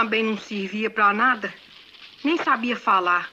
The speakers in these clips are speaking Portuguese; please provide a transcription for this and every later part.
também não servia para nada. Nem sabia falar.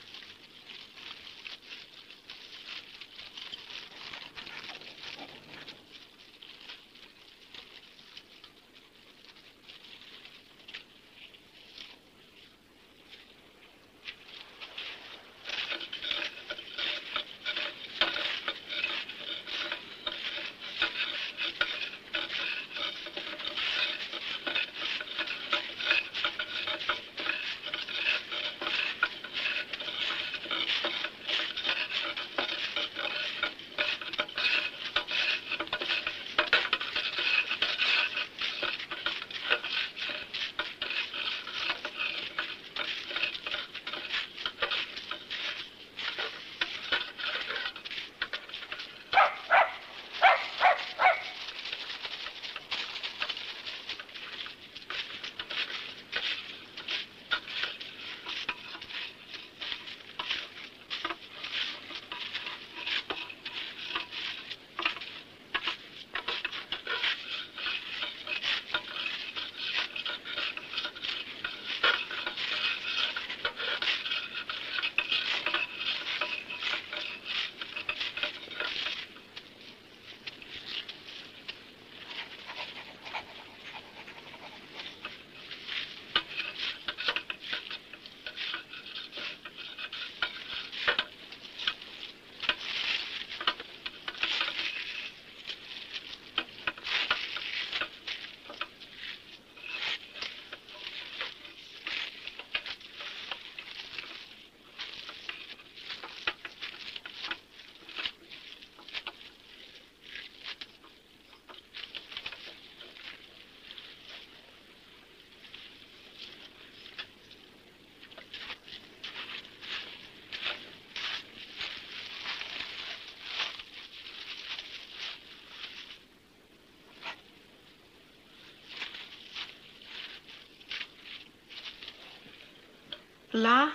Lá,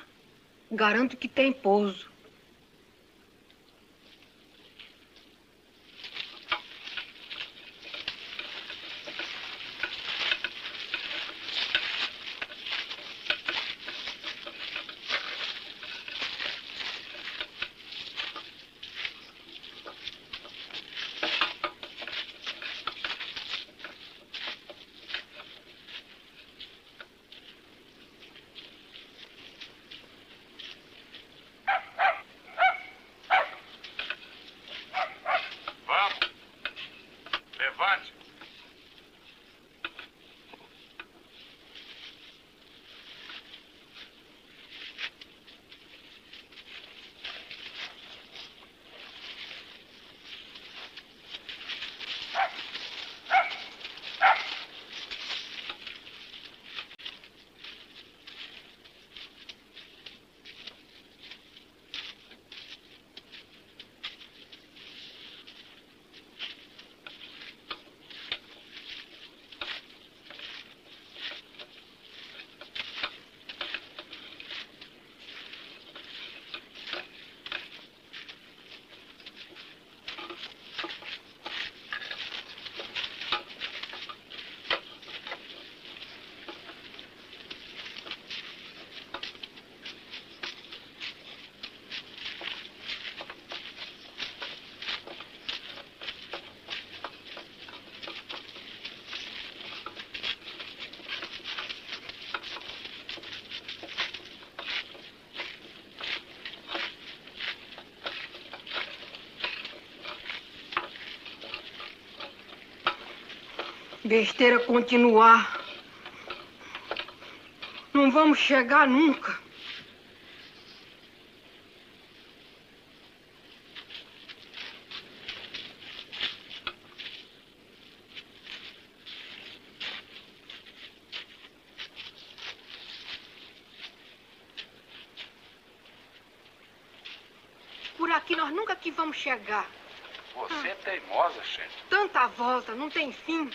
garanto que tem pouso. Besteira continuar. Não vamos chegar nunca. Por aqui nós nunca que vamos chegar. Você é teimosa, gente. Tanta volta, não tem fim.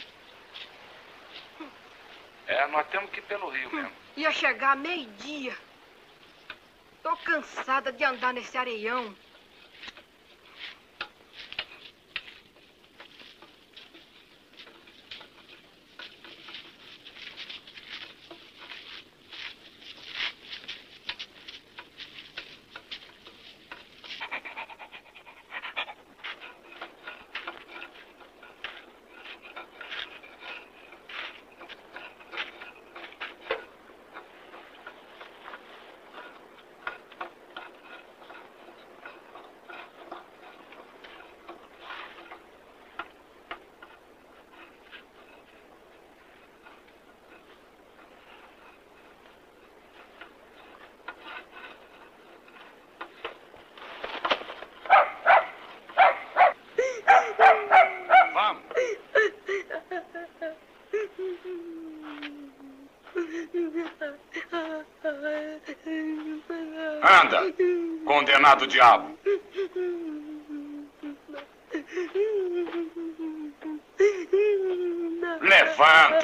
É, nós temos que ir pelo rio mesmo. Ia chegar meio-dia. Tô cansada de andar nesse areião. Anda, condenado diabo. Levanta!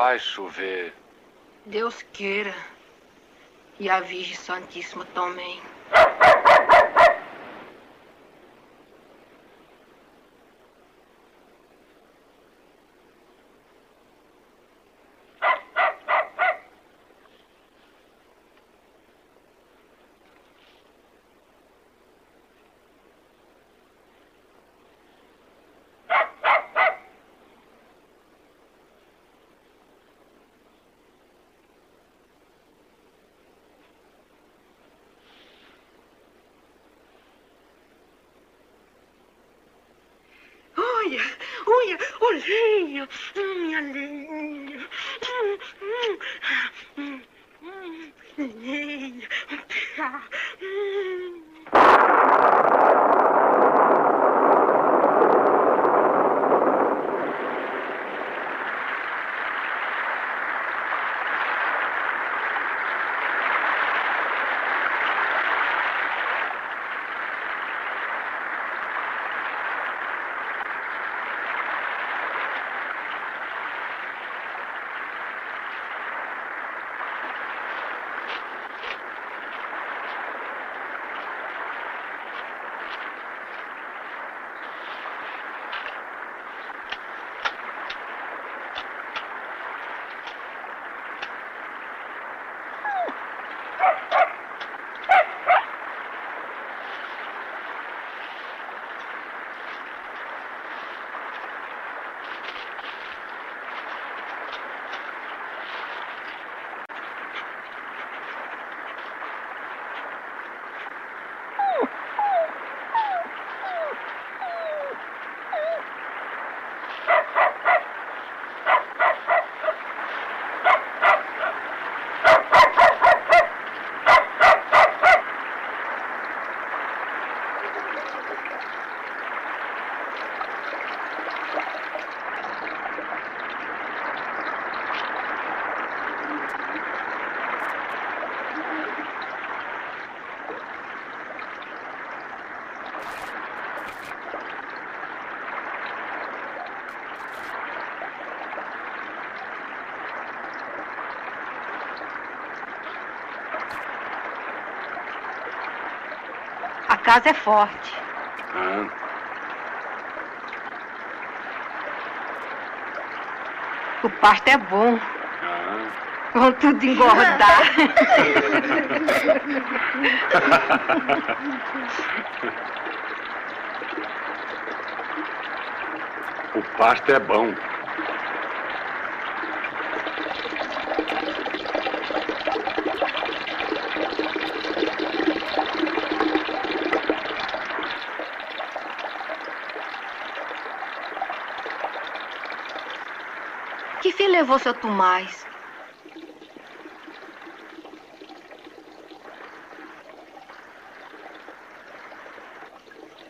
Vai chover. Deus queira. E a Virgem Santíssima também. Olha, olha, olha aleluia. Casa é forte. Ah, O pasto é bom. ah. Vão tudo engordar. O pasto é bom. Que fim levou seu Tomás?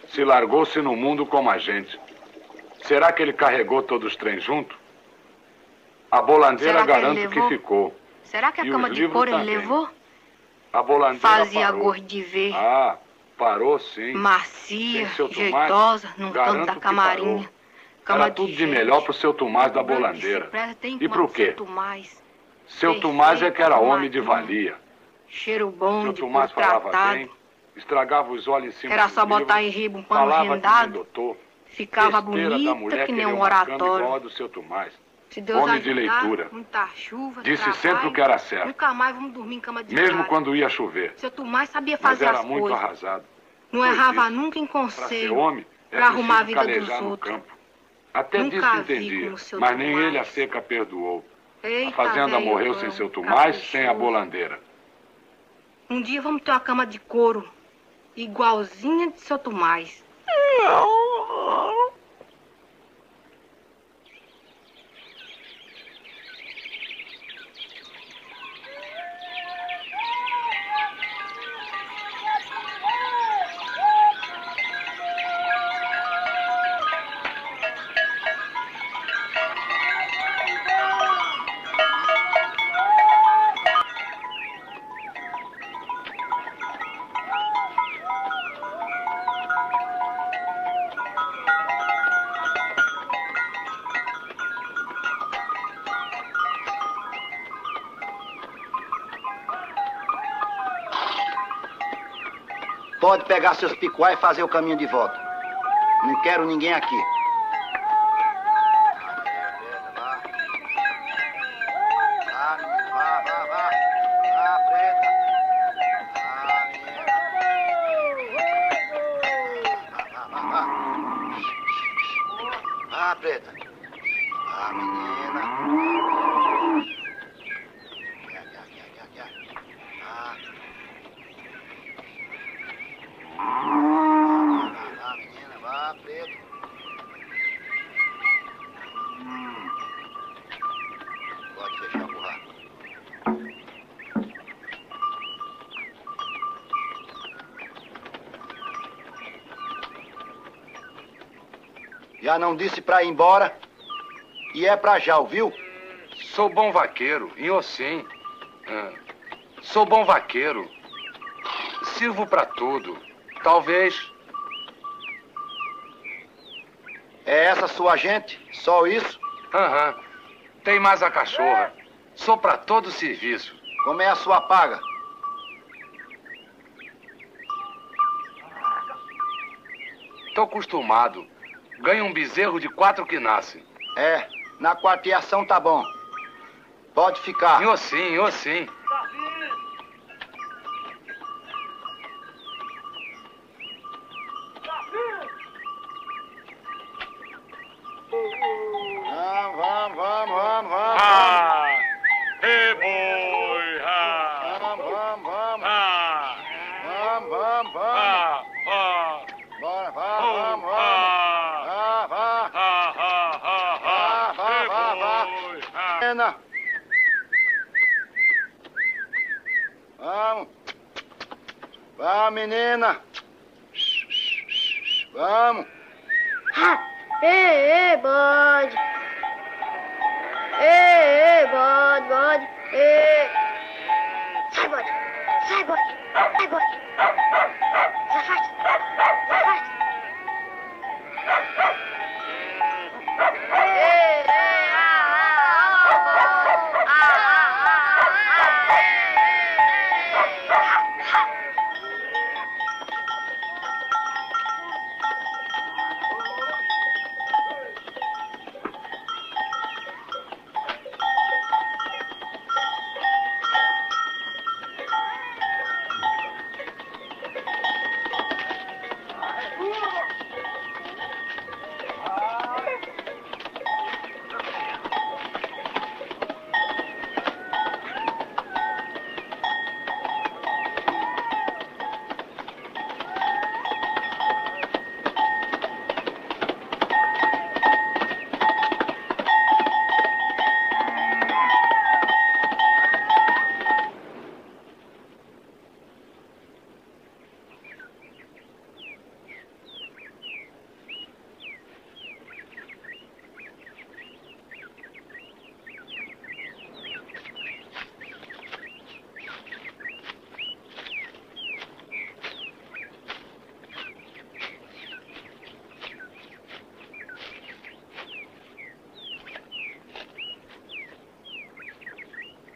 Se largou-se no mundo como a gente. Será que ele carregou todos os trens junto? A bolandeira que garanto que ficou. Será que a E cama de couro ele levou? A bolandeira Fazia parou. gosto de ver. Ah, parou sim. Macia, jeitosa, Garanto canto da camarinha. Era tudo de melhor pro seu Tomás da bolandeira. E pro quê? seu Tomás. Seu Perfeito, Tomás é que era homem de valia. Cheiro bom, Seu de Tomás falava bem, estragava os olhos em cima Era só botar em riba um pano rendado. doutor. Ficava bonita que nem um oratório. do seu Tomás. Se Deus homem de ajudar, leitura. muita chuva, Disse trabalho, sempre o que era certo. Nunca mais vamos dormir em cama de Mesmo galho. quando ia chover. Seu Tomás sabia Mas fazer era as muito coisas. arrasado. Não errava isso. nunca em Para ser conselho. homem, é pra arrumar a vida dos outros. campo. Até Nunca disso seu mas nem ele a seca perdoou. A Eita, fazenda velho morreu sem seu Tomás, sem a bolandeira. Um dia vamos ter uma cama de couro. Igualzinha de seu Tomás. Pode pegar seus picuá e fazer o caminho de volta. Não quero ninguém aqui. Já não disse pra ir embora? E é pra já, ouviu? Sou bom vaqueiro, em Ocim. Ah, sou bom vaqueiro. Sirvo pra tudo. Talvez. É essa sua gente? Só isso? Aham. Tem mais a cachorra. Sou pra todo serviço. Como é a sua paga? Tô acostumado. Ganho um bezerro de quatro que nasce. É, na quarteação tá bom. Pode ficar. Em Ocim, em Ocim.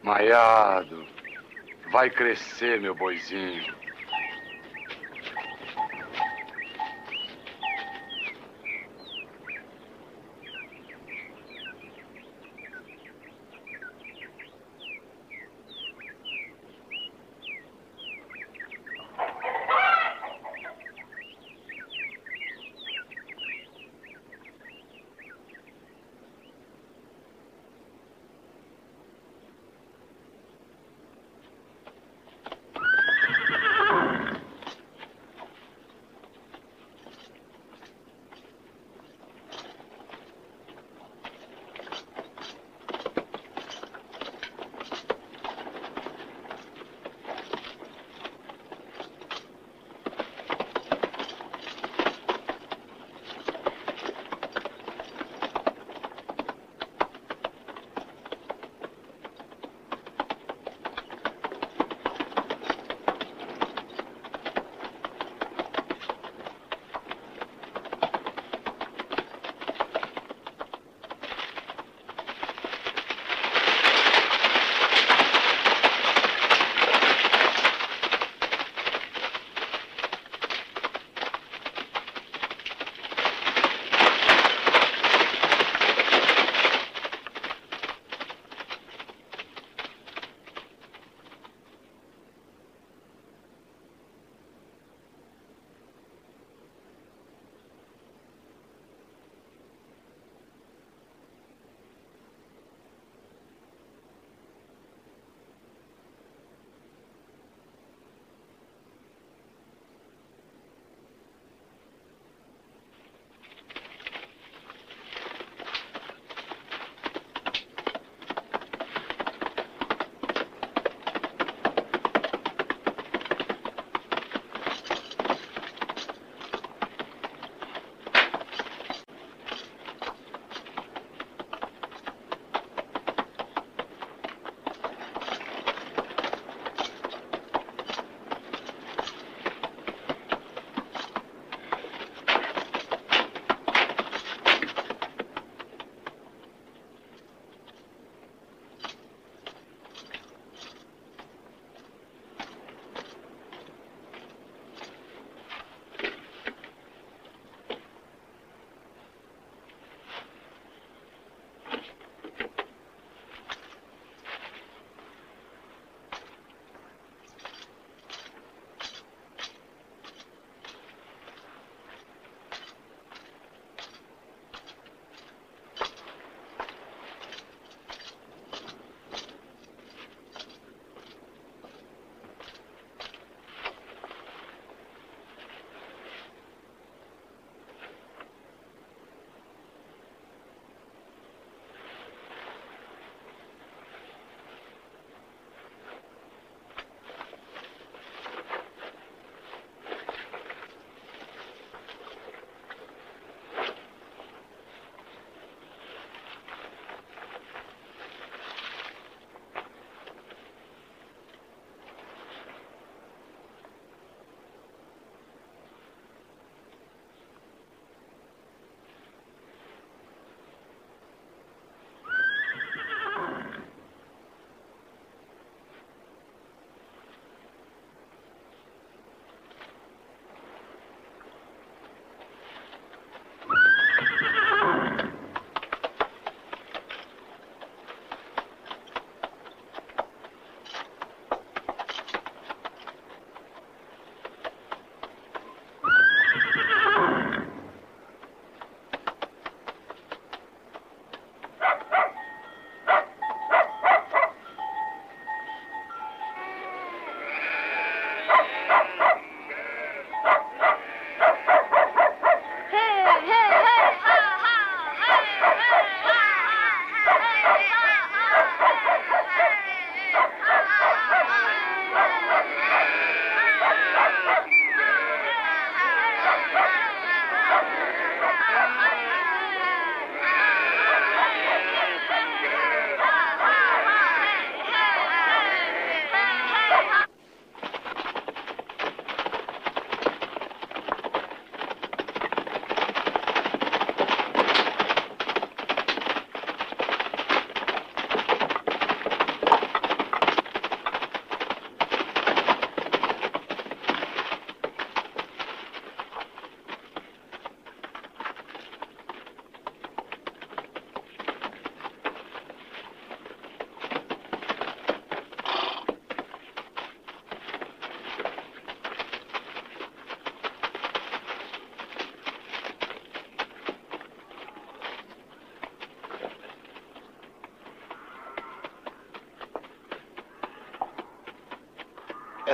Maiado. Vai crescer, meu boizinho.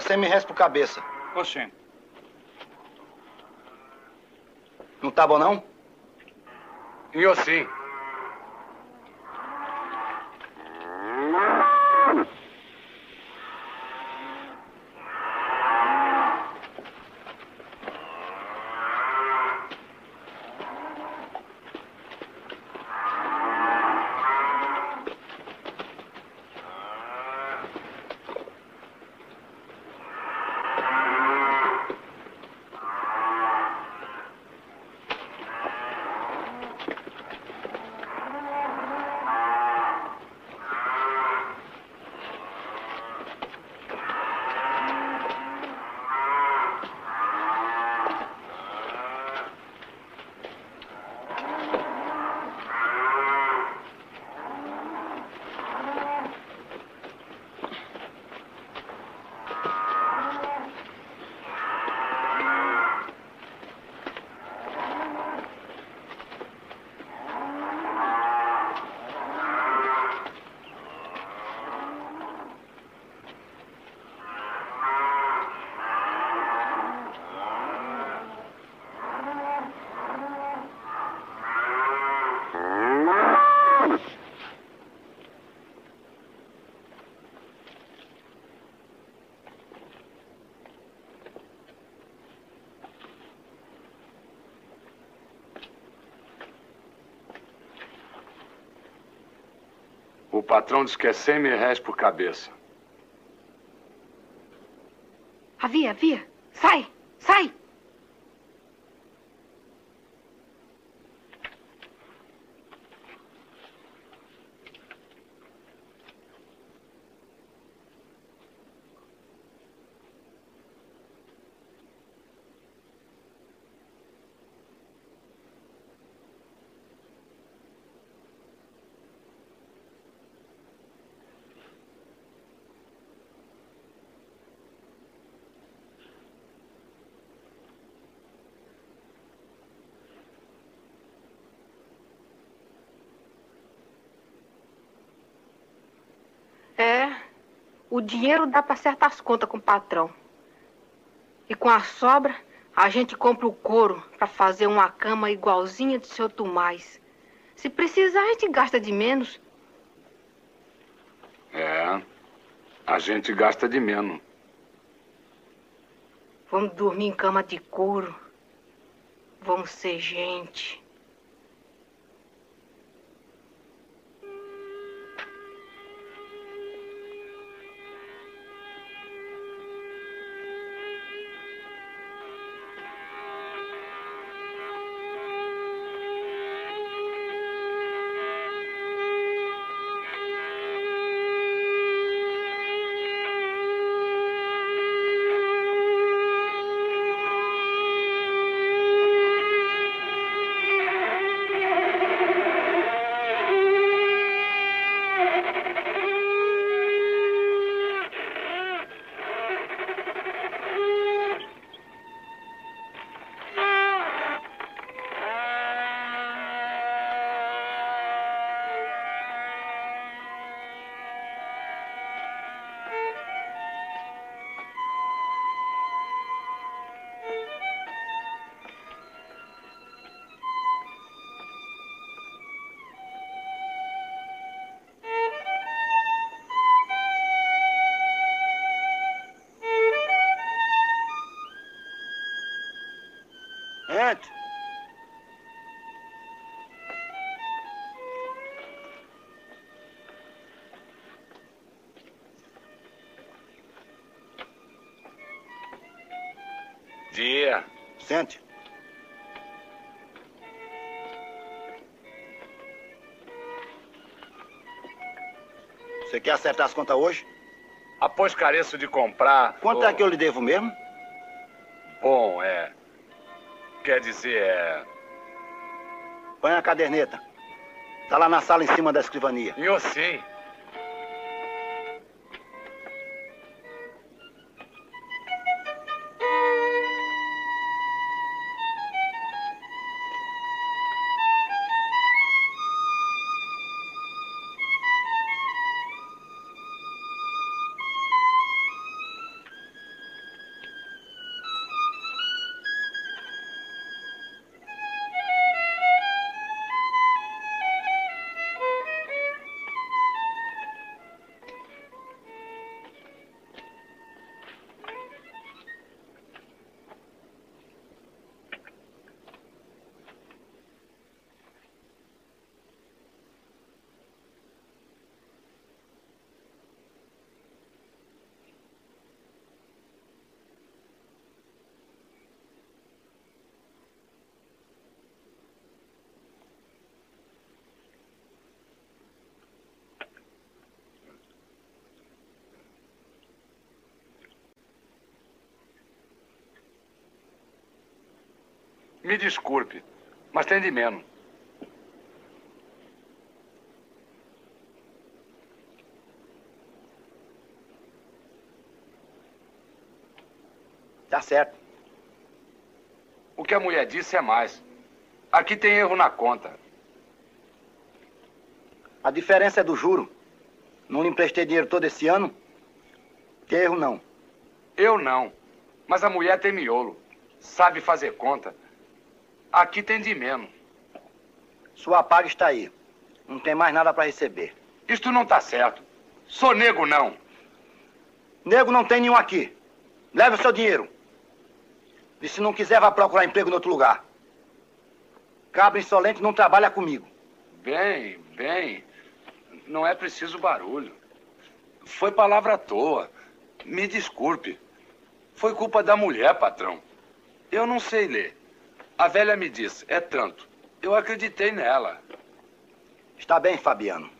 É 100 mil réis por cabeça. Oxê. Não tá bom, não? Em Ocim. O patrão diz que é 100 mil réis por cabeça. Havia, havia. Sai. É, o dinheiro dá para acertar as contas com o patrão. E com a sobra, a gente compra o couro para fazer uma cama igualzinha do seu Tomás. Se precisar, a gente gasta de menos. É. A gente gasta de menos. Vamos dormir em cama de couro. Vamos ser gente. Entre. Dia. Sente. Você quer acertar as contas hoje? Após careço de comprar. Quanto é que eu lhe devo mesmo? Bom, é. Quer dizer, é. Põe a caderneta. Tá lá na sala em cima da escrivania. Em Ocim. Me desculpe, mas tem de menos. Tá certo. O que a mulher disse é mais. Aqui tem erro na conta. A diferença é do juro. Não lhe emprestei dinheiro todo esse ano. Tem erro não. Eu não. Mas a mulher tem miolo. Sabe fazer conta. Aqui tem de menos. Sua paga está aí. Não tem mais nada para receber. Isto não tá certo. Sou nego, não. Nego não tem nenhum aqui. Leve o seu dinheiro. E se não quiser, vá procurar emprego em outro lugar. Cabra insolente não trabalha comigo. Bem, bem. Não é preciso barulho. Foi palavra à toa. Me desculpe. Foi culpa da mulher, patrão. Eu não sei ler. A velha me disse, é tanto. Eu acreditei nela. Está bem, Fabiano.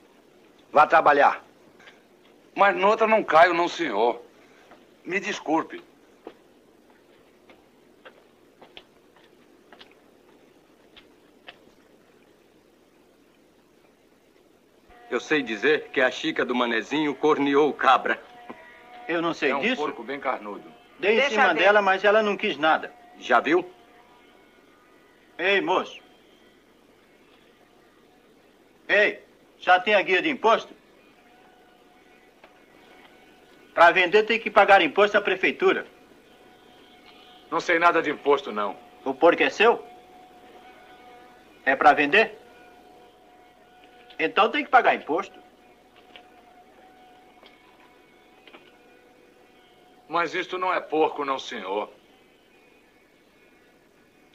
Vá trabalhar. Mas noutra não caio, não, senhor. Me desculpe. Eu sei dizer que a chica do manezinho corneou o cabra. Eu não sei é um disso. porco bem carnudo. Dei em Deixa cima dela, mas ela não quis nada. Já viu? Ei, moço. Ei, já tem a guia de imposto? Para vender tem que pagar imposto à prefeitura. Não sei nada de imposto, não. O porco é seu? É para vender? Então tem que pagar imposto. Mas isto não é porco, não, senhor.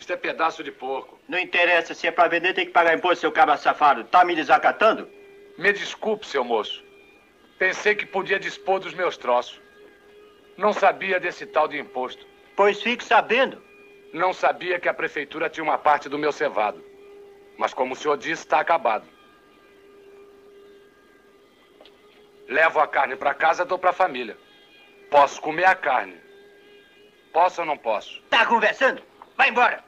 Isto é pedaço de porco. Não interessa se é para vender, tem que pagar imposto, seu cabra safado. Tá me desacatando? Me desculpe, seu moço. Pensei que podia dispor dos meus troços. Não sabia desse tal de imposto. Pois fique sabendo. Não sabia que a prefeitura tinha uma parte do meu cevado. Mas como o senhor disse, está acabado. Levo a carne para casa, dou para a família. Posso comer a carne. Posso ou não posso? Tá conversando? Vai embora.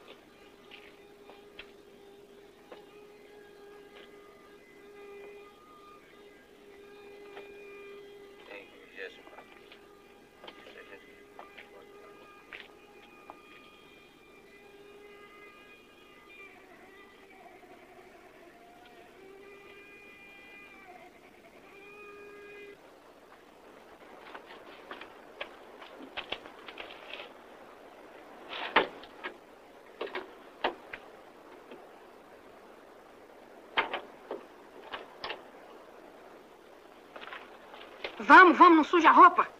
Vamos, vamos, não suja a roupa.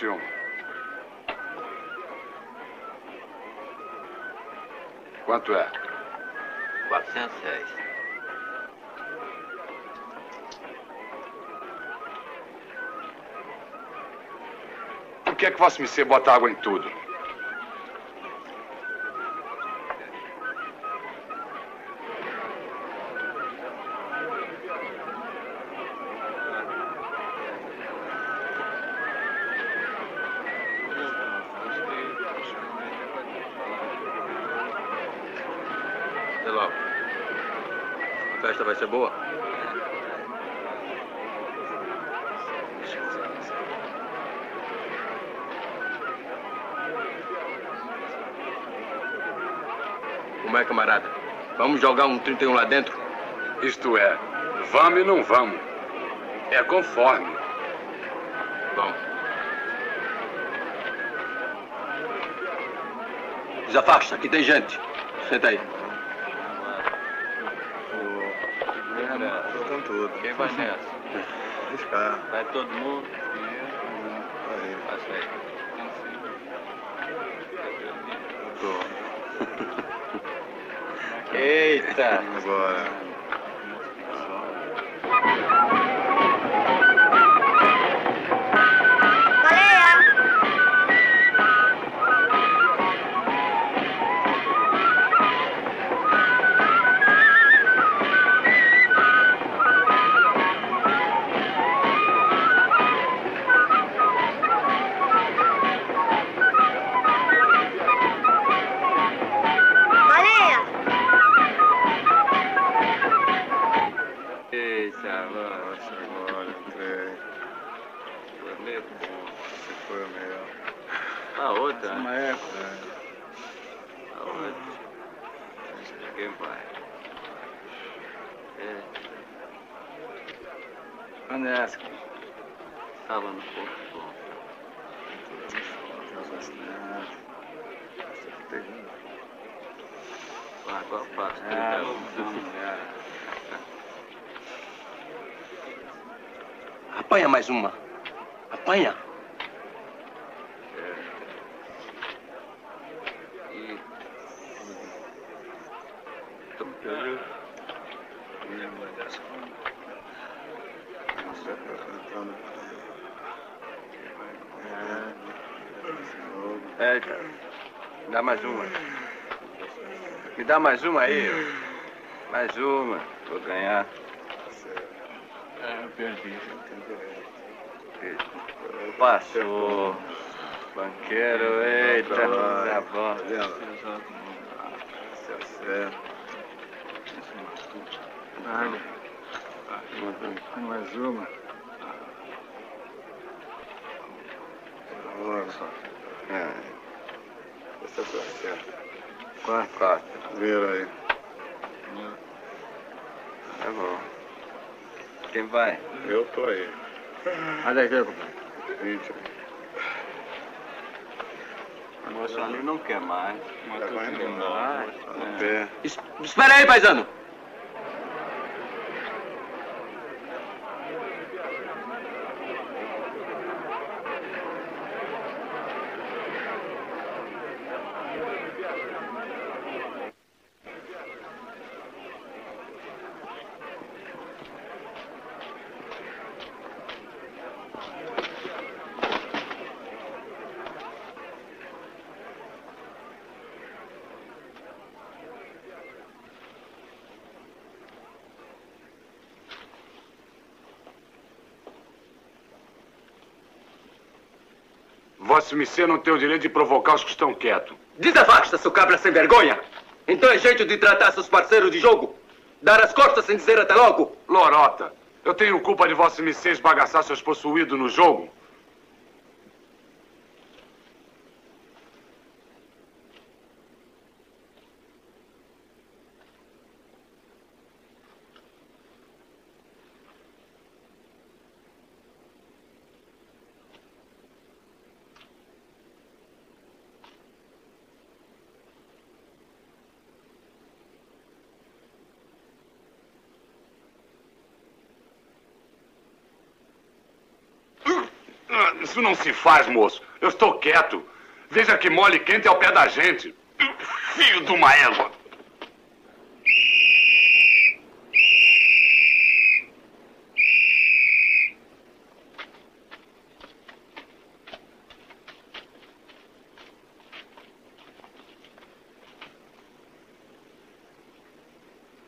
Bote um. Quanto é? 400 réis. Por que é que Vossa Missê bota água em tudo? Jogar um 31 lá dentro? Isto é, vamos e não vamos. É conforme. Vamos. Desafasta, aqui tem gente. Senta aí. Estão tudo. Quem vai nessa? Vai todo mundo? Passa aí. Eita! Agora. Baleia! Uma. Apanha. É. Dá mais uma. Me dá mais uma aí. Mais uma. Vou ganhar. É, eu perdi. Passou. Banqueiro, eita. Tá bom. Mais uma. É. Essa tá certo. Quatro. Quatro. Vira aí. Tá bom. Quem vai? Eu tô aí. Olha aqui, compadre. Vinte. O moço ali não quer mais. Tá indo embora. É. Es- Espera aí, paisano. Missê não tem o direito de provocar os que estão quietos. Desafasta, seu cabra sem vergonha. Então é jeito de tratar seus parceiros de jogo? Dar as costas sem dizer até logo? Lorota, eu tenho culpa de Vossa Missê esbagaçar seus possuídos no jogo? Isso não se faz, moço. Eu estou quieto. Veja que mole quente ao pé da gente. Filho de uma égua.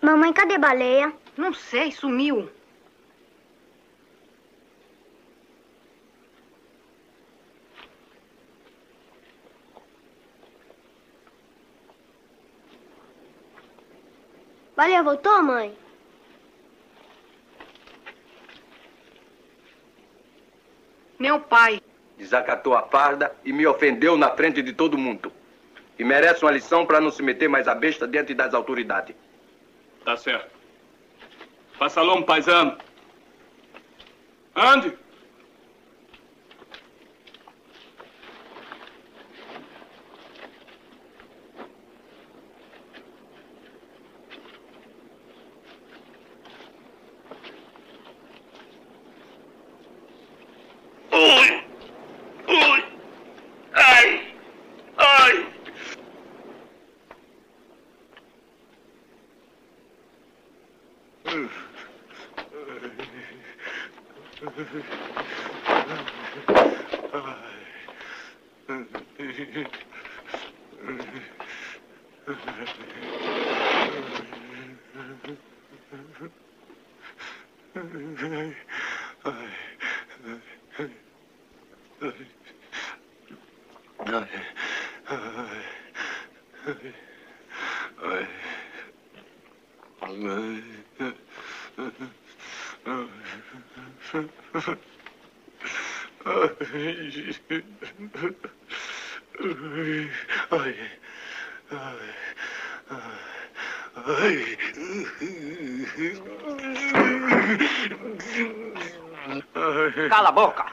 Mamãe, cadê baleia? Não sei, sumiu. Baleia voltou, mãe? Meu pai. Desacatou a farda e me ofendeu na frente de todo mundo. E merece uma lição para não se meter mais a besta diante das autoridades. Tá certo. Passa logo, paisano. Ande. Ui! Ui! Ai! Ai! Cala a boca.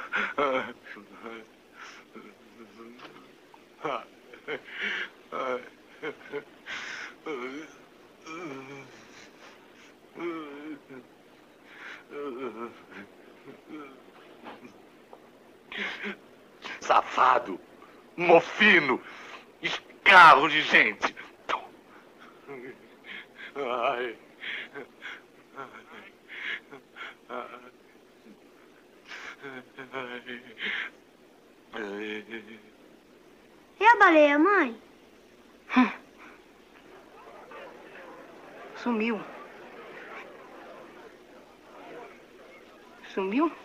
Safado, mofino, escarro de gente. Ai. E a baleia, mãe? Sumiu. Sumiu?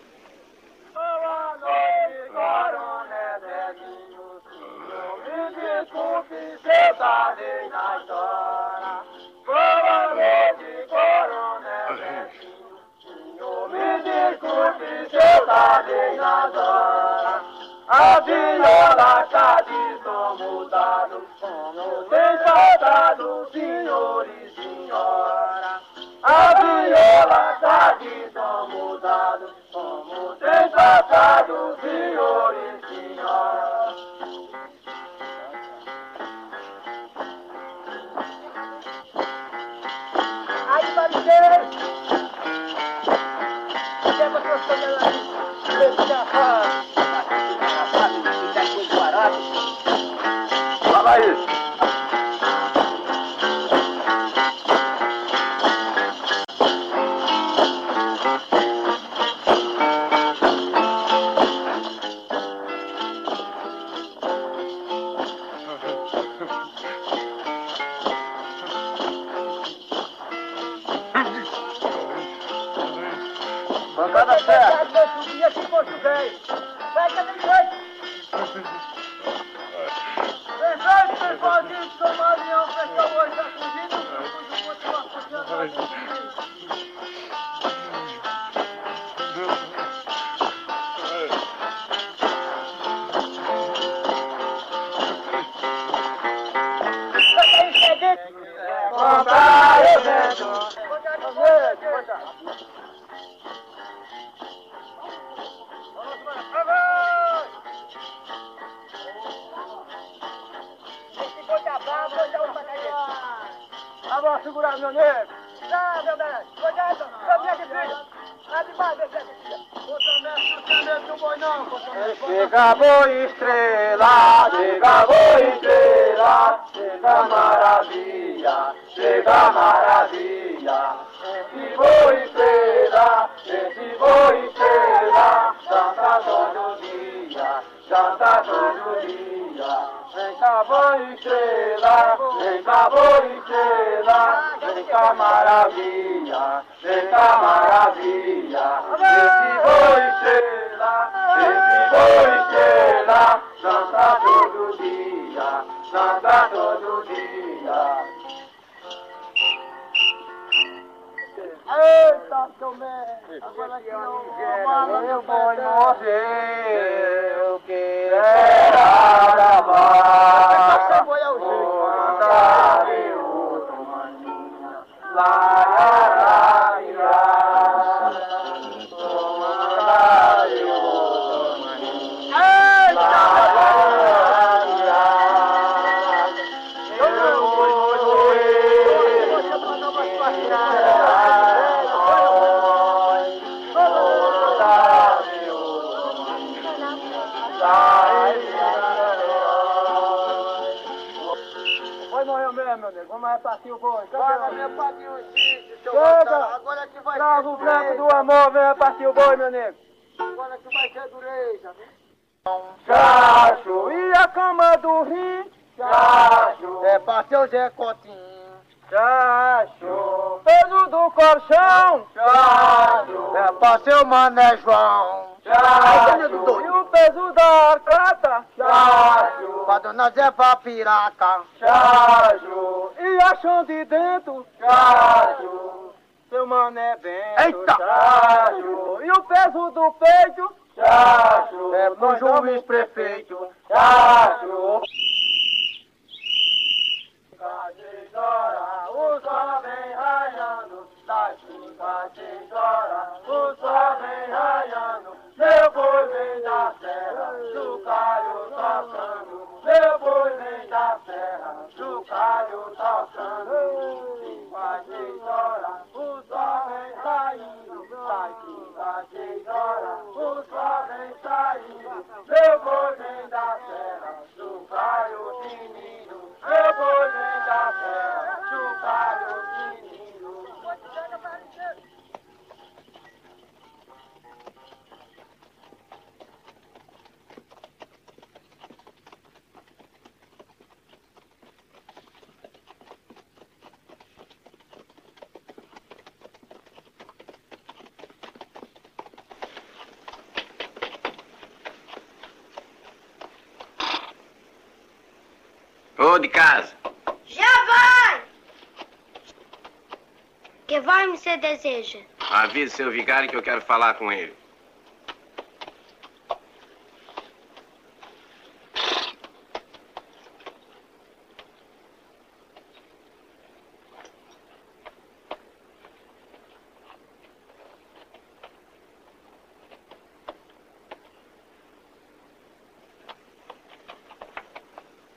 Dia, canta todo dia. Eita, mestre. Agora aqui o mala Meu do boi Pedro. morreu, que era amar. Seu boi o jeito. Contar eu tomaninha, lá, lá, O branco do amor, vem repartir o boi, meu nego. Agora que vai ser dureza. Chacho, e a cama do rim? Chacho, é pra seu Zé Cotinho. Chacho, peso do colchão? Chacho, é pra seu Mané João. Chacho, E o peso da arcata? chacho, pra dona Zé Papiraca. Chacho, e a chão de dentro? Chacho, Seu mané Bento? Eita! Chacho, e o peso do peito? chacho, é pro juiz prefeito. Chacho. Horas, o sol vem raiando, às seis horas, o sol vem raiando, boi vem da serra, do calho tocando, boi vem da serra, do calho tocando, seis horas, o sol vem saindo, às seis horas, o sol vem saindo, boi vem da serra, do calho menino, boi vem da serra, do calho menino. Ô, de casa. Já vai! Que vai me você deseja? Avise seu vigário que eu quero falar com ele.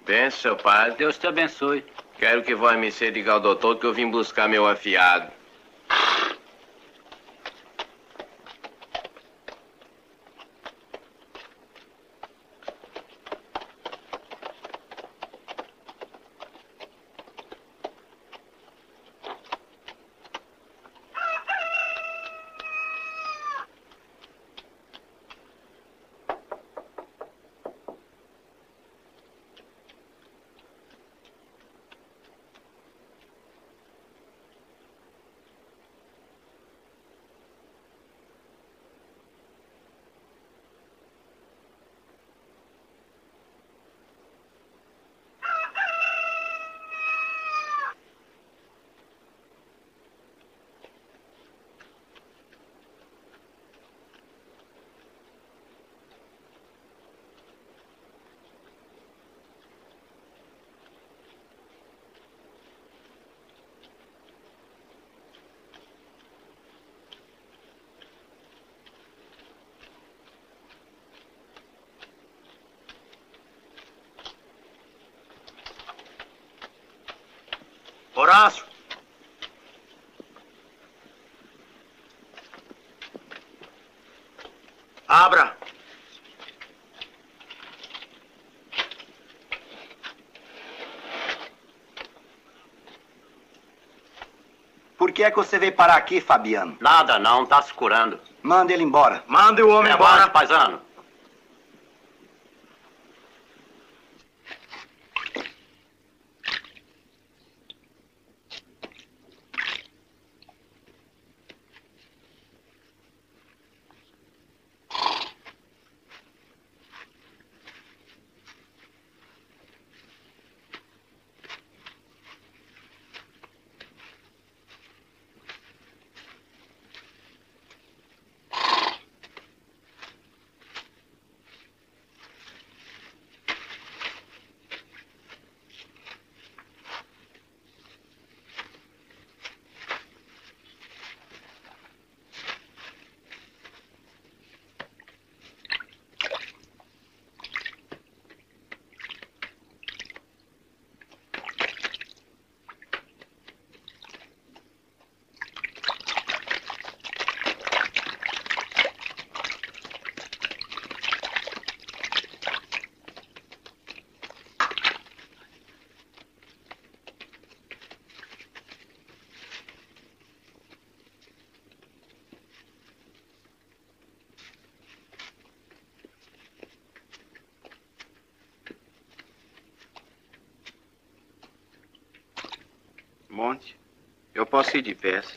Benção, seu padre. Deus te abençoe. Quero que Vossa Mercê diga ao doutor que eu vim buscar meu afiado. Horácio! Abra. Por que é que você veio parar aqui, Fabiano? Nada não, tá se curando. Manda ele embora. Mande o homem embora. paisano. Monte, eu posso ir de peça.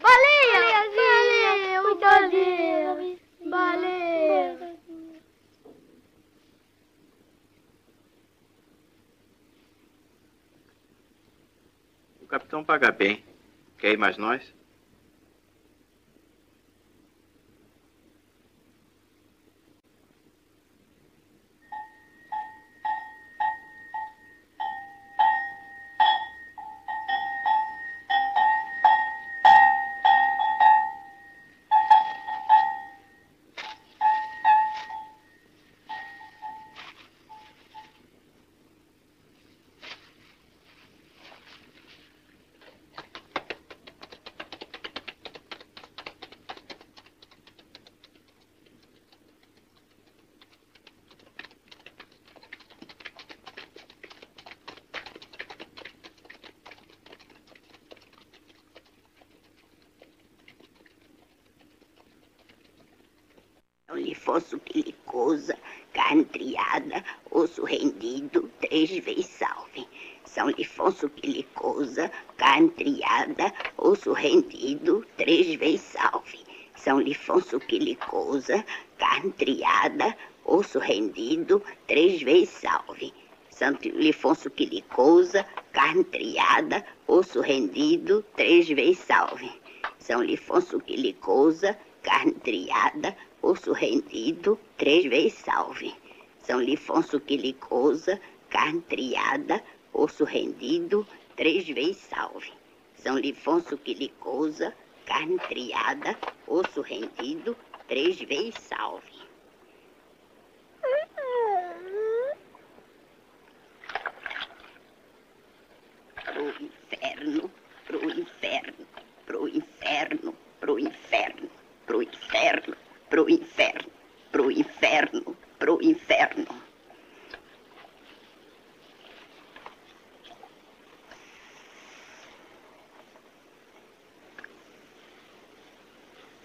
Baleia! Baleia! Baleia! Baleia! O capitão paga bem. Quer ir mais nós? São Lifonso Quilicosa, carne triada, osso rendido, três vezes salve. São Lifonso Quilicosa, carne triada, osso rendido, três vezes salve. São Lifonso Quilicosa, carne triada, osso rendido, três vezes salve. São Lifonso Quilicosa, carne triada, osso rendido, três vezes salve. São Lifonso Quilicosa, carne triada, osso rendido, três vezes salve. São Lifonso Quilicosa, carne triada, osso rendido, três vezes salve. São Lifonso Quilicosa, carne triada, osso rendido, três vezes salve.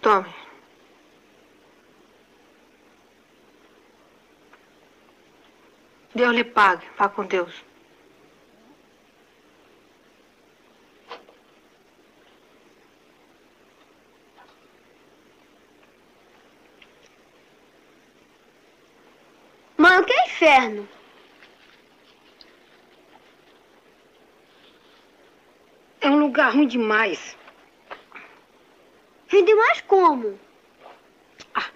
Tome. Deus lhe pague. Vá com Deus. Mano, que é inferno! É um lugar ruim demais. Vender mais como? Ah.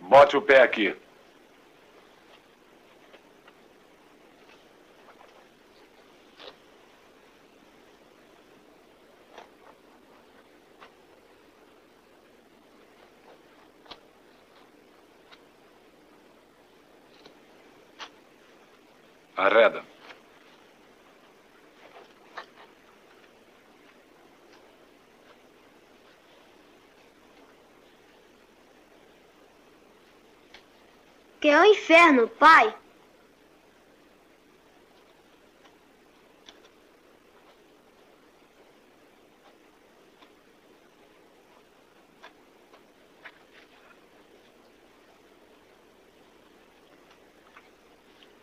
Bote o pé aqui. que é o inferno, pai.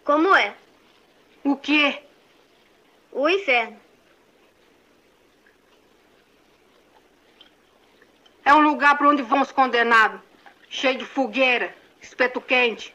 Como é? O quê? O inferno. É um lugar para onde vão os condenados, cheio de fogueira, espeto quente.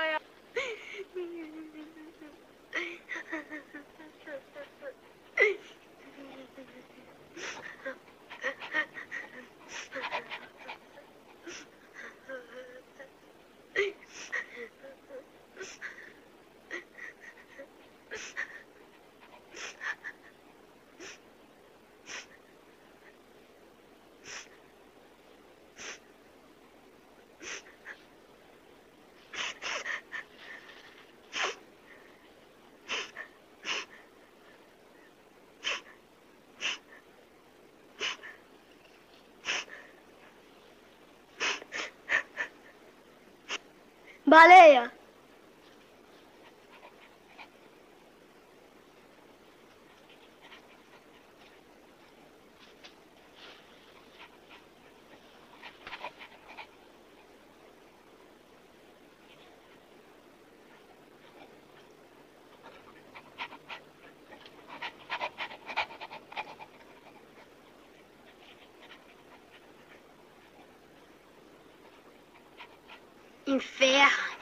Inferno.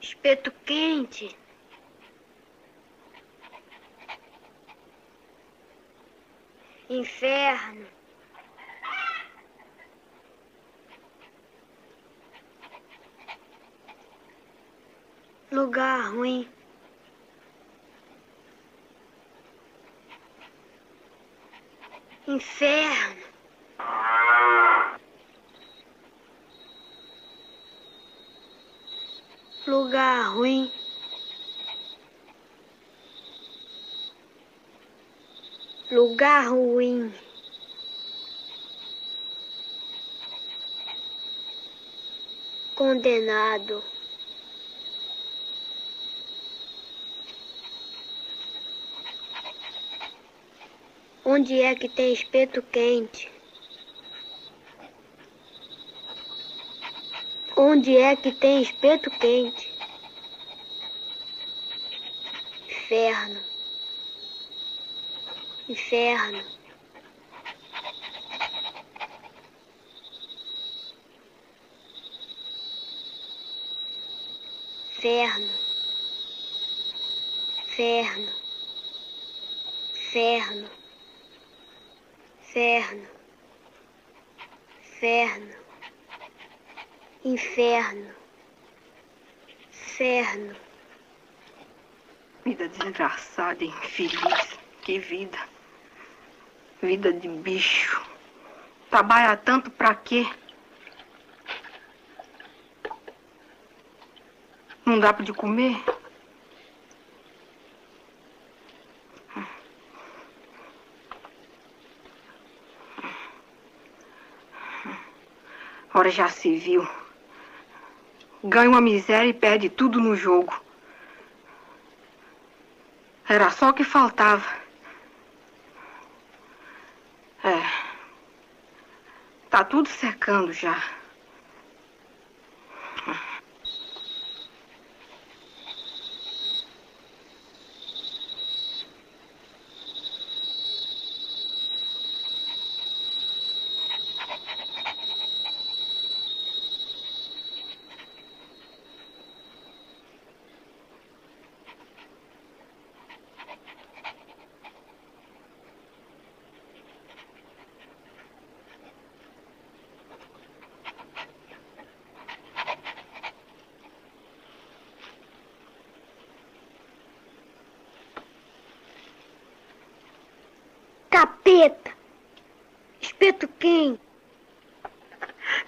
Espeto quente. Inferno. Lugar ruim. Inferno. lugar ruim. Lugar ruim. Condenado. Onde é que tem espeto quente? Onde é que tem espeto quente? inferno, inferno. inferno. Inferno. Inferno. Inferno. Inferno. Inferno, Inferno. Vida desgraçada, infeliz. Que vida. Vida de bicho. Trabalha tanto pra quê? Não dá pra de comer? Ora já se viu. Ganha uma miséria e perde tudo no jogo. Era só o que faltava. É. Tá tudo secando já. Capeta! Espeto quem?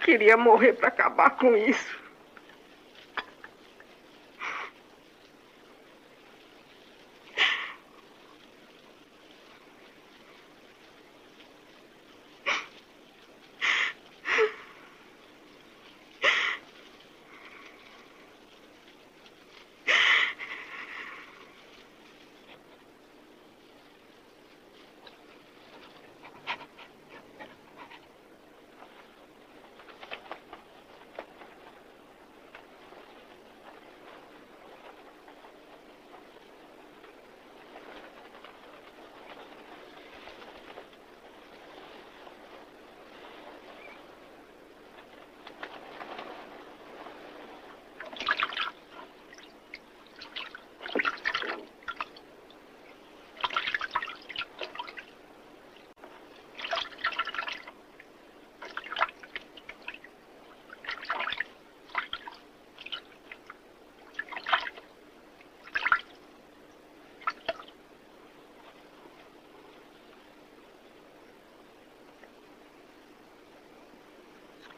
Queria morrer pra acabar com isso.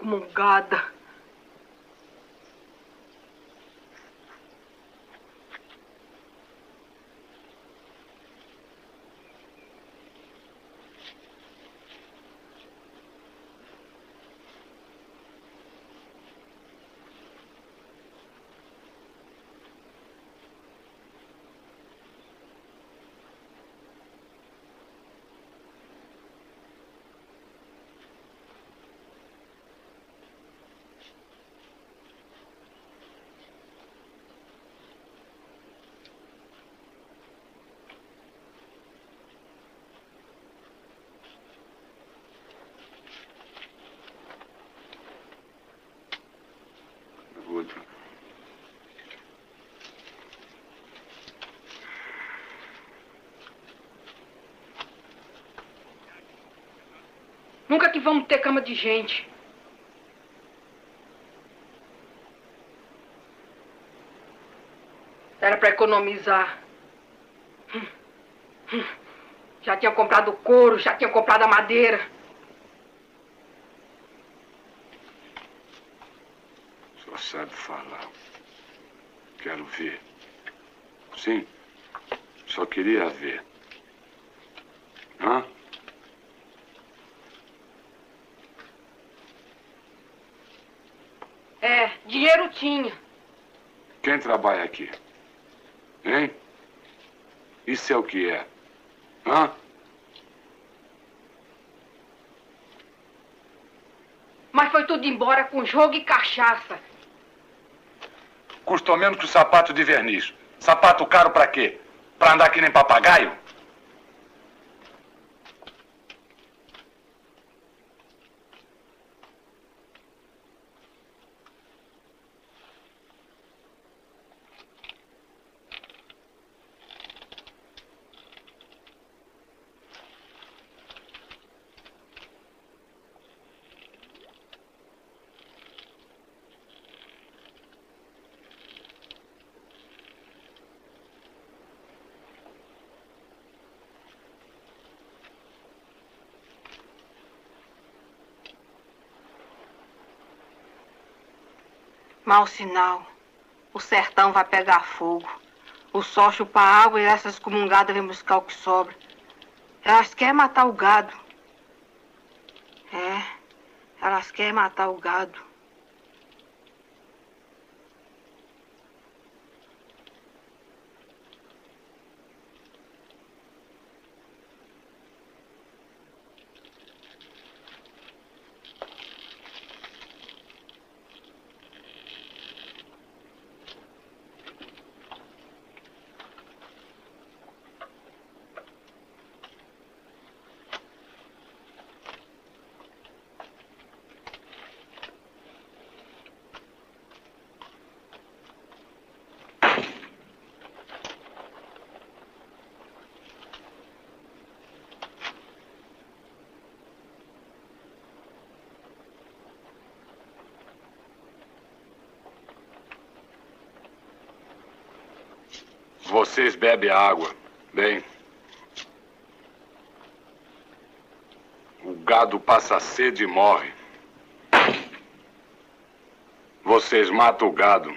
Excomungada. Good. Nunca que vamos ter cama de gente. Era pra economizar. Hum, hum. Já tinha comprado couro, já tinha comprado a madeira. Só sabe falar. Quero ver. Sim. Só queria ver. Hã? É, dinheiro tinha. Quem trabalha aqui? Hein? Isso é o que é? Hã? Mas foi tudo embora com jogo e cachaça. Custou menos que o sapato de verniz. Sapato caro pra quê? Pra andar que nem papagaio? Mau sinal. O sertão vai pegar fogo. O sol chupa água e essas excomungadas vêm buscar o que sobra. Elas querem matar o gado. É, elas querem matar o gado. Bebem água. Bem. O gado passa sede e morre. Vocês matam o gado.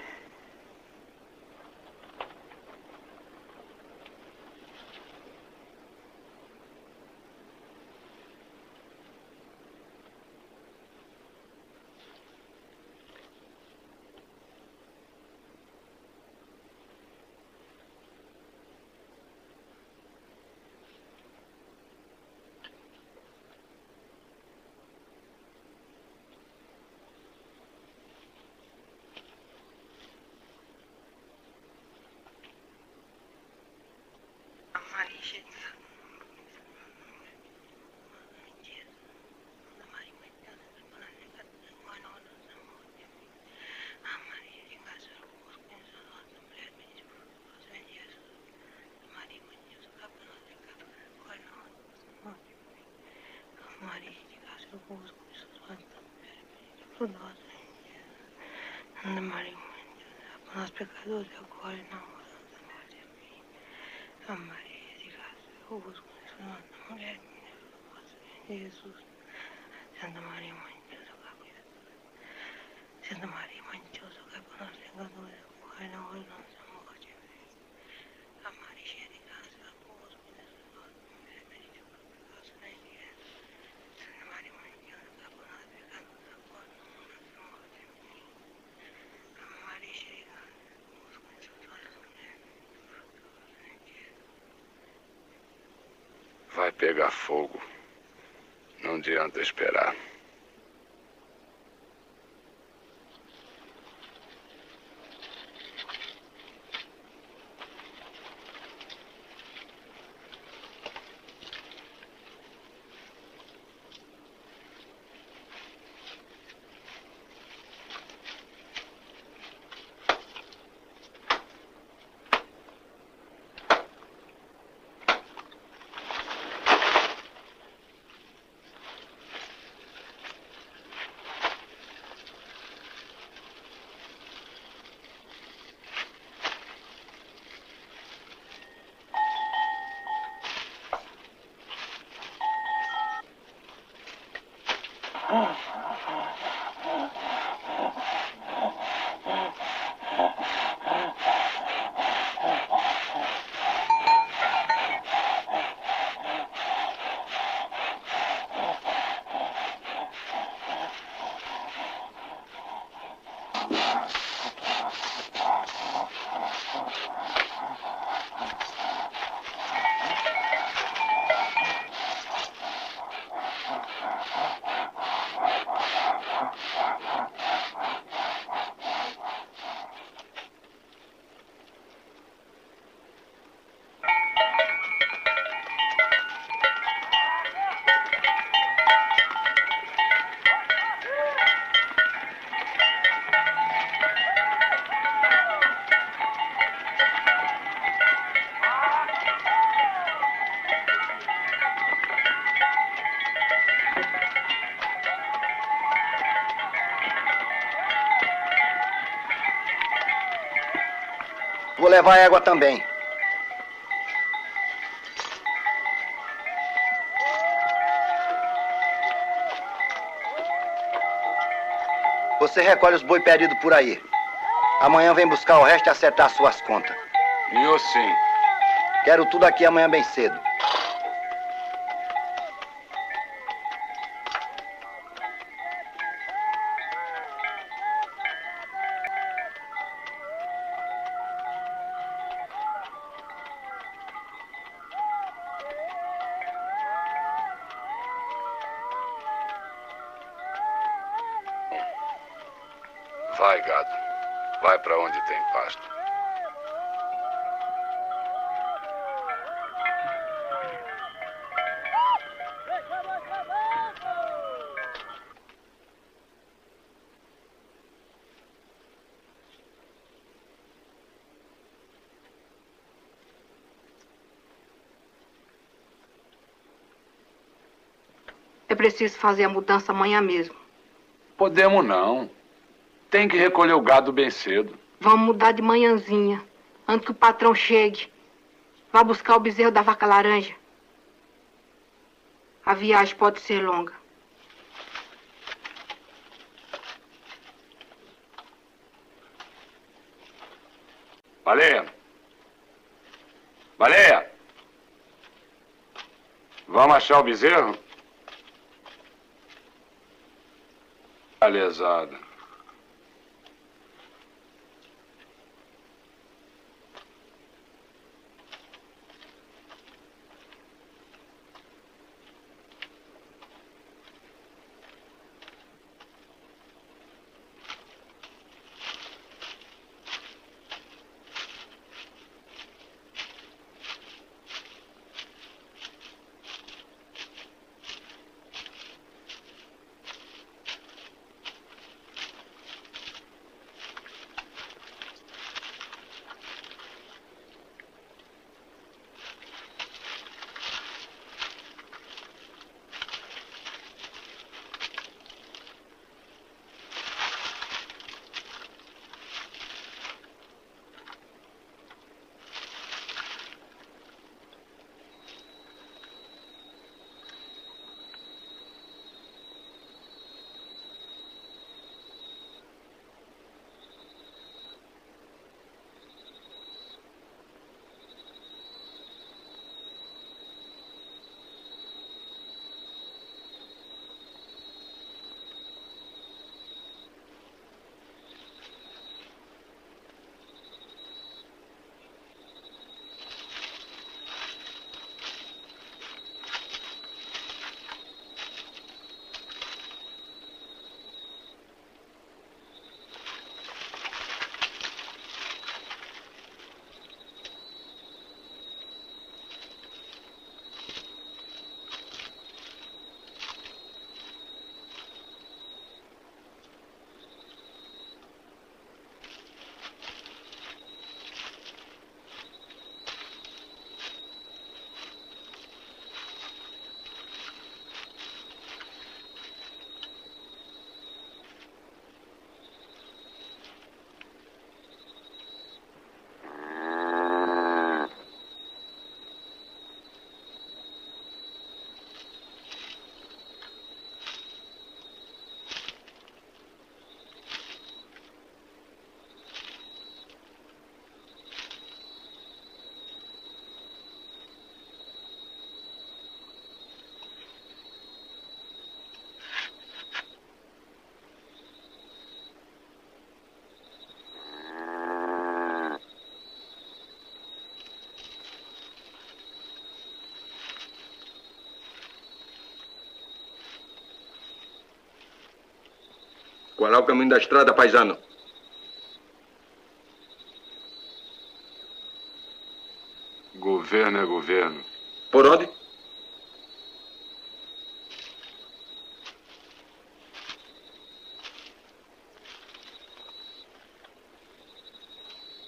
Maria de graça, eu vou com Jesus, por nós. Ana Maria, Mãe de Deus, por nós pecadores, agora e na hora da morte. Amém. A Maria de graça, eu vou com Jesus, Santa Mulher, de Jesus. Santa Maria, Mãe de Deus, rogai por nós. Santa Maria, Mãe de Deus, rogai por nós, pecadores, agora e na hora da nossa morte. Amém. A Maria, cheia de graça, eu vou com Jesus, Santa Mulher, bendita por pecadores, na igreja. Santa Maria, Mãe de Deus, rogai por nós, pecadores, agora e na hora da nossa morte. Amém. A Maria, cheia de graça, eu vou com Jesus, Santa Mulher, Vai pegar fogo. Não adianta esperar. Levar égua também. Você recolhe os boi perdidos por aí. Amanhã vem buscar o resto e acertar suas contas. Eu sim. Quero tudo aqui amanhã bem cedo. É preciso fazer a mudança amanhã mesmo. Podemos não. Tem que recolher o gado bem cedo. Vamos mudar de manhãzinha, antes que o patrão chegue. Vá buscar o bezerro da vaca laranja. A viagem pode ser longa. Baleia! Baleia! Vamos achar o bezerro? Tá Qual é o caminho da estrada, paisano? Governo é governo. Por onde?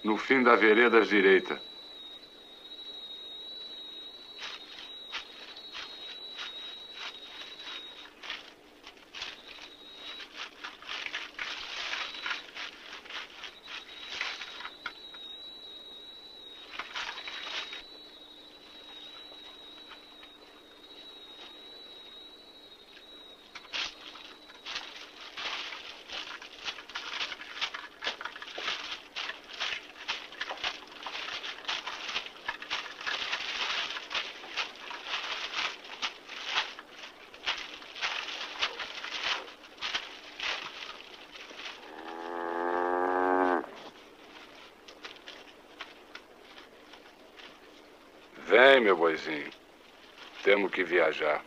No fim da vereda à direita. Vem, meu boizinho. Temos que viajar.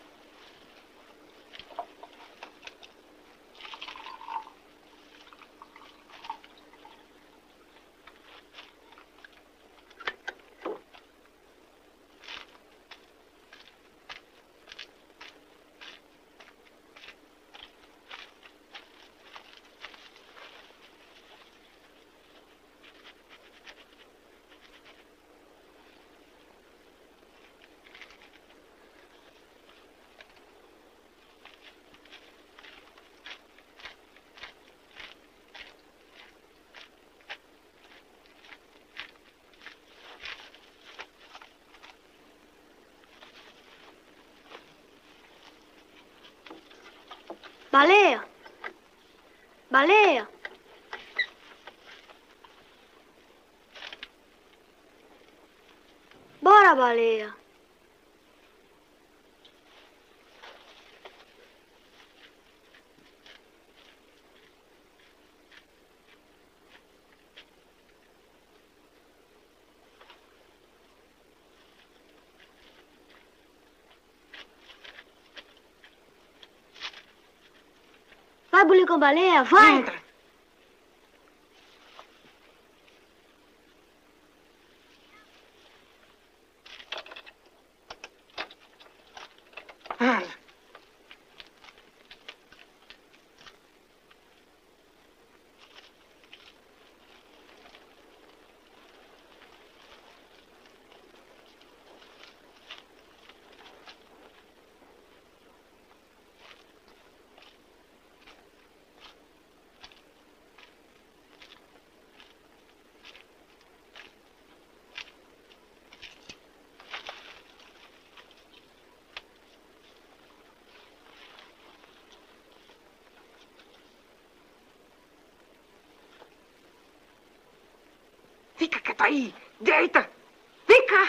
Baleia! Baleia! Bora, baleia! Vai bulir com baleia, vai! Quieto aí! Deita! Vem cá!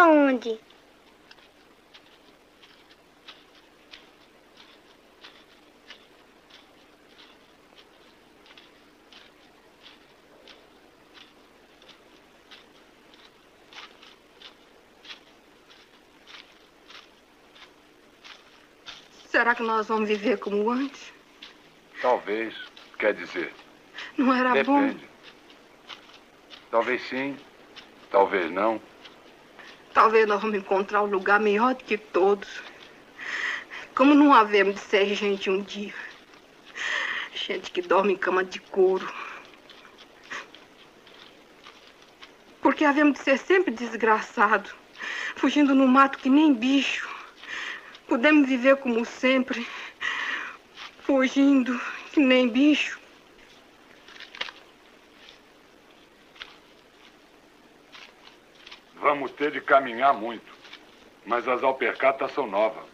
Nós vamos pra onde? Será que nós vamos viver como antes? Talvez. Quer dizer, Não era bom? depende. Talvez sim, talvez não. Talvez nós vamos encontrar um lugar melhor do que todos. Como não havemos de ser gente um dia. Gente que dorme em cama de couro. Porque havemos de ser sempre desgraçado. Fugindo no mato que nem bicho. Podemos viver como sempre. Fugindo que nem bicho. Vamos ter de caminhar muito. Mas as alpercatas são novas.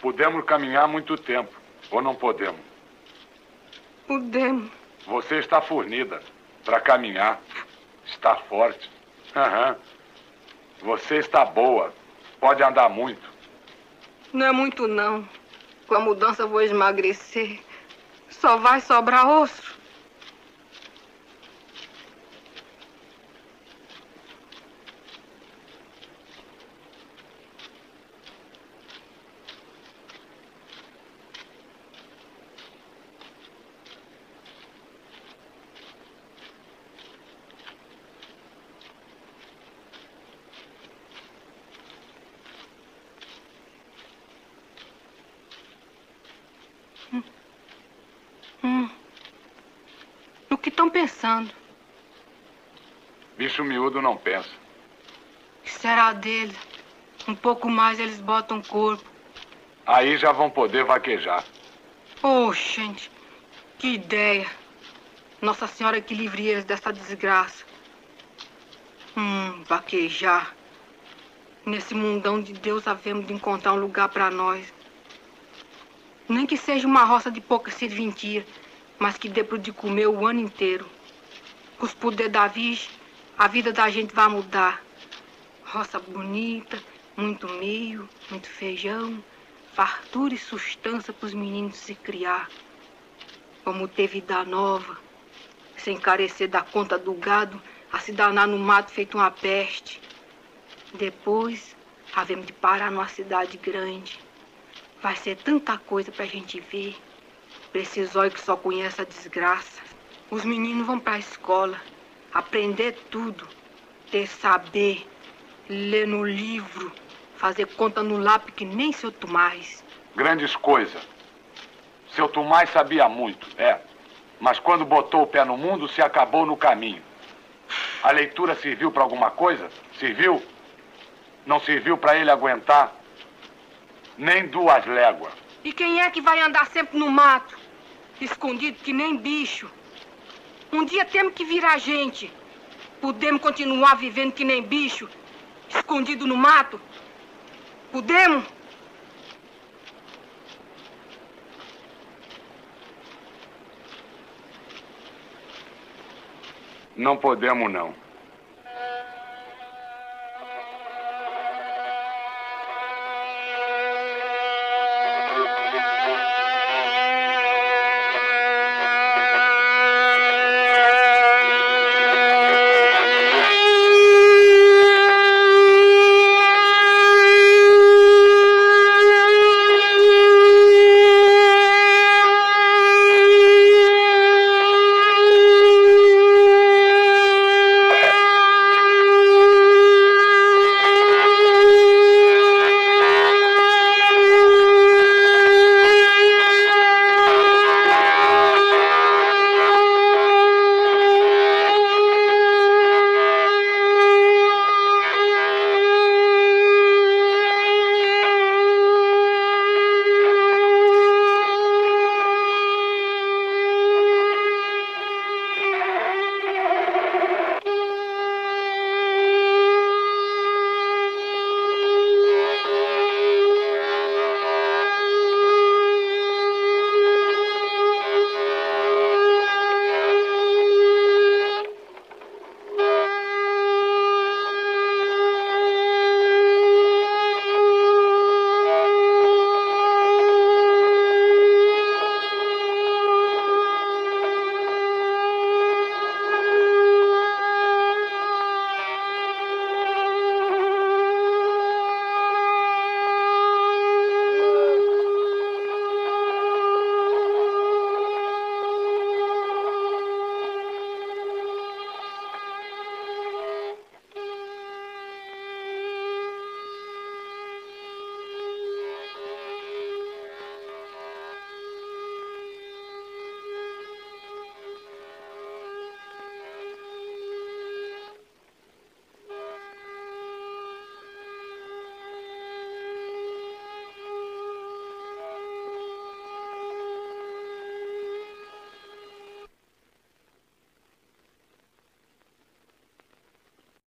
Podemos caminhar muito tempo, ou não podemos? Podemos. Você está fornida para caminhar. Está forte. Aham. Você está boa. Pode andar muito. Não é muito, não. Com a mudança vou emagrecer. Só vai sobrar osso. Hum. No que estão pensando? Bicho miúdo não pensa. O que será dele? Um pouco mais eles botam corpo. Aí já vão poder vaquejar. Oh, gente, que ideia. Nossa Senhora que livre eles dessa desgraça. Hum, vaquejar. Nesse mundão de Deus havemos de encontrar um lugar para nós. Nem que seja uma roça de pouca serventia, mas que dê pro de comer o ano inteiro. Os poderes da Virgem, a vida da gente vai mudar. Roça bonita, muito milho, muito feijão, fartura e sustância para os meninos se criar. Vamos ter vida nova, sem carecer da conta do gado, a se danar no mato feito uma peste. Depois, havemos de parar numa cidade grande. Vai ser tanta coisa pra gente ver. Pra esses olhos que só conhece a desgraça. Os meninos vão pra escola, aprender tudo, ter saber, ler no livro, fazer conta no lápis que nem seu Tomás. Grandes coisas. Seu Tomás sabia muito, é. Mas quando botou o pé no mundo, se acabou no caminho. A leitura serviu para alguma coisa? Serviu? Não serviu para ele aguentar nem duas léguas. E quem é que vai andar sempre no mato, escondido que nem bicho? Um dia temos que virar gente. Podemos continuar vivendo que nem bicho, escondido no mato? Podemos? Não podemos, não.